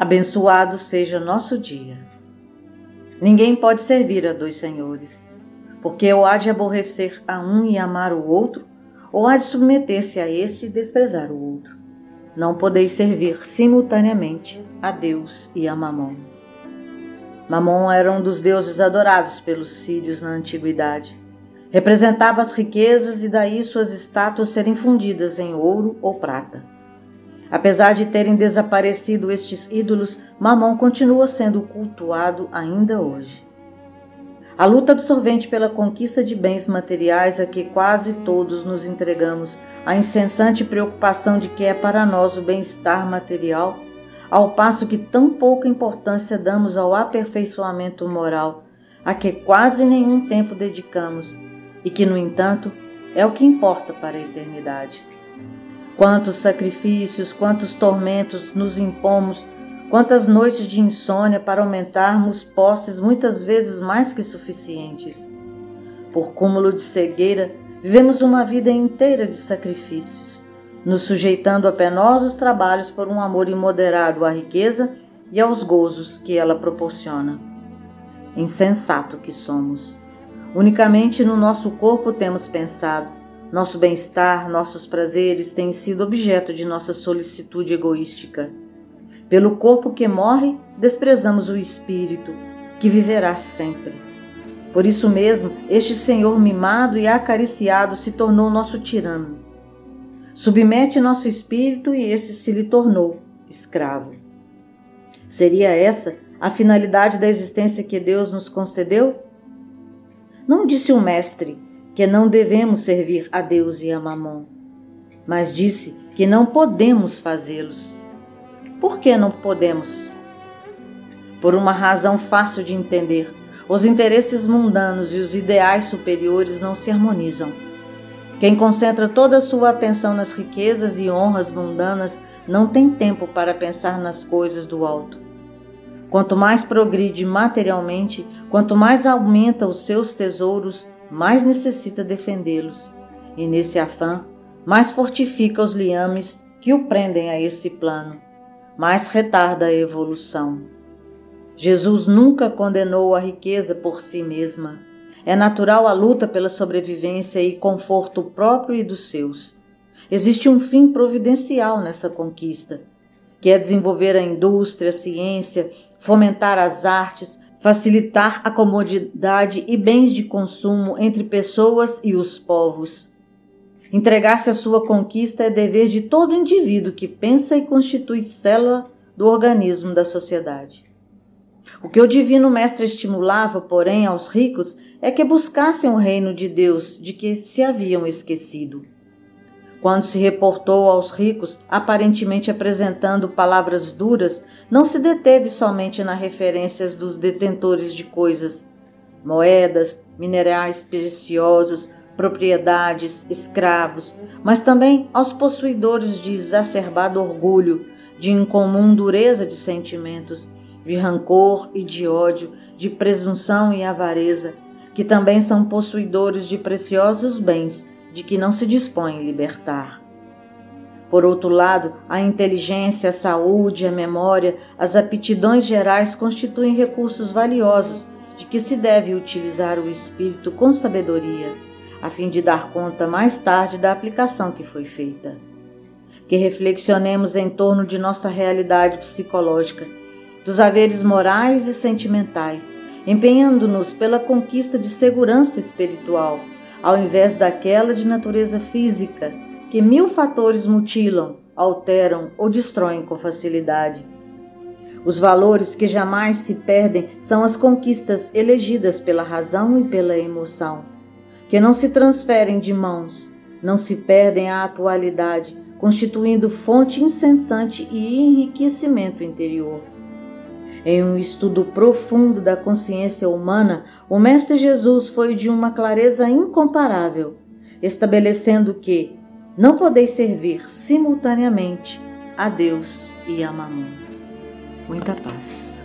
Abençoado seja nosso dia. Ninguém pode servir a dois senhores, porque ou há de aborrecer a um e amar o outro, ou há de submeter-se a este e desprezar o outro. Não podeis servir simultaneamente a Deus e a Mamon. Mamon era um dos deuses adorados pelos sírios na antiguidade. Representava as riquezas e daí suas estátuas serem fundidas em ouro ou prata. Apesar de terem desaparecido estes ídolos, Mamon continua sendo cultuado ainda hoje. A luta absorvente pela conquista de bens materiais a que quase todos nos entregamos, a incessante preocupação de que é para nós o bem-estar material, ao passo que tão pouca importância damos ao aperfeiçoamento moral, a que quase nenhum tempo dedicamos e que, no entanto, é o que importa para a eternidade. Quantos sacrifícios, quantos tormentos nos impomos, quantas noites de insônia para aumentarmos posses muitas vezes mais que suficientes. Por cúmulo de cegueira, vivemos uma vida inteira de sacrifícios, nos sujeitando a penosos trabalhos por um amor imoderado à riqueza e aos gozos que ela proporciona. Insensato que somos. Unicamente no nosso corpo temos pensado, nosso bem-estar, nossos prazeres têm sido objeto de nossa solicitude egoística. Pelo corpo que morre, desprezamos o espírito, que viverá sempre. Por isso mesmo, este Senhor mimado e acariciado se tornou nosso tirano. Submete nosso espírito e esse se lhe tornou escravo. Seria essa a finalidade da existência que Deus nos concedeu? Não disse o Mestre que não devemos servir a Deus e a Mamon, mas disse que não podemos fazê-los. Por que não podemos? Por uma razão fácil de entender. Os interesses mundanos e os ideais superiores não se harmonizam. Quem concentra toda a sua atenção nas riquezas e honras mundanas não tem tempo para pensar nas coisas do alto. Quanto mais progride materialmente, quanto mais aumenta os seus tesouros, mais necessita defendê-los, e nesse afã, mais fortifica os liames que o prendem a esse plano, mais retarda a evolução. Jesus nunca condenou a riqueza por si mesma. É natural a luta pela sobrevivência e conforto próprio e dos seus. Existe um fim providencial nessa conquista, que é desenvolver a indústria, a ciência, fomentar as artes, facilitar a comodidade e bens de consumo entre pessoas e os povos. Entregar-se à sua conquista é dever de todo indivíduo que pensa e constitui célula do organismo da sociedade. O que o Divino Mestre estimulava, porém, aos ricos é que buscassem o reino de Deus de que se haviam esquecido. Quando se reportou aos ricos, aparentemente apresentando palavras duras, não se deteve somente nas referências dos detentores de coisas, moedas, minerais preciosos, propriedades, escravos, mas também aos possuidores de exacerbado orgulho, de incomum dureza de sentimentos, de rancor e de ódio, de presunção e avareza, que também são possuidores de preciosos bens de que não se dispõe libertar. Por outro lado, a inteligência, a saúde, a memória, as aptidões gerais constituem recursos valiosos de que se deve utilizar o espírito com sabedoria, a fim de dar conta mais tarde da aplicação que foi feita. Que reflexionemos em torno de nossa realidade psicológica, dos haveres morais e sentimentais, empenhando-nos pela conquista de segurança espiritual ao invés daquela de natureza física, que mil fatores mutilam, alteram ou destroem com facilidade. Os valores que jamais se perdem são as conquistas elegidas pela razão e pela emoção, que não se transferem de mãos, não se perdem à atualidade, constituindo fonte incessante e enriquecimento interior. Em um estudo profundo da consciência humana, o Mestre Jesus foi de uma clareza incomparável, estabelecendo que não podeis servir simultaneamente a Deus e a Mamon. Muita paz.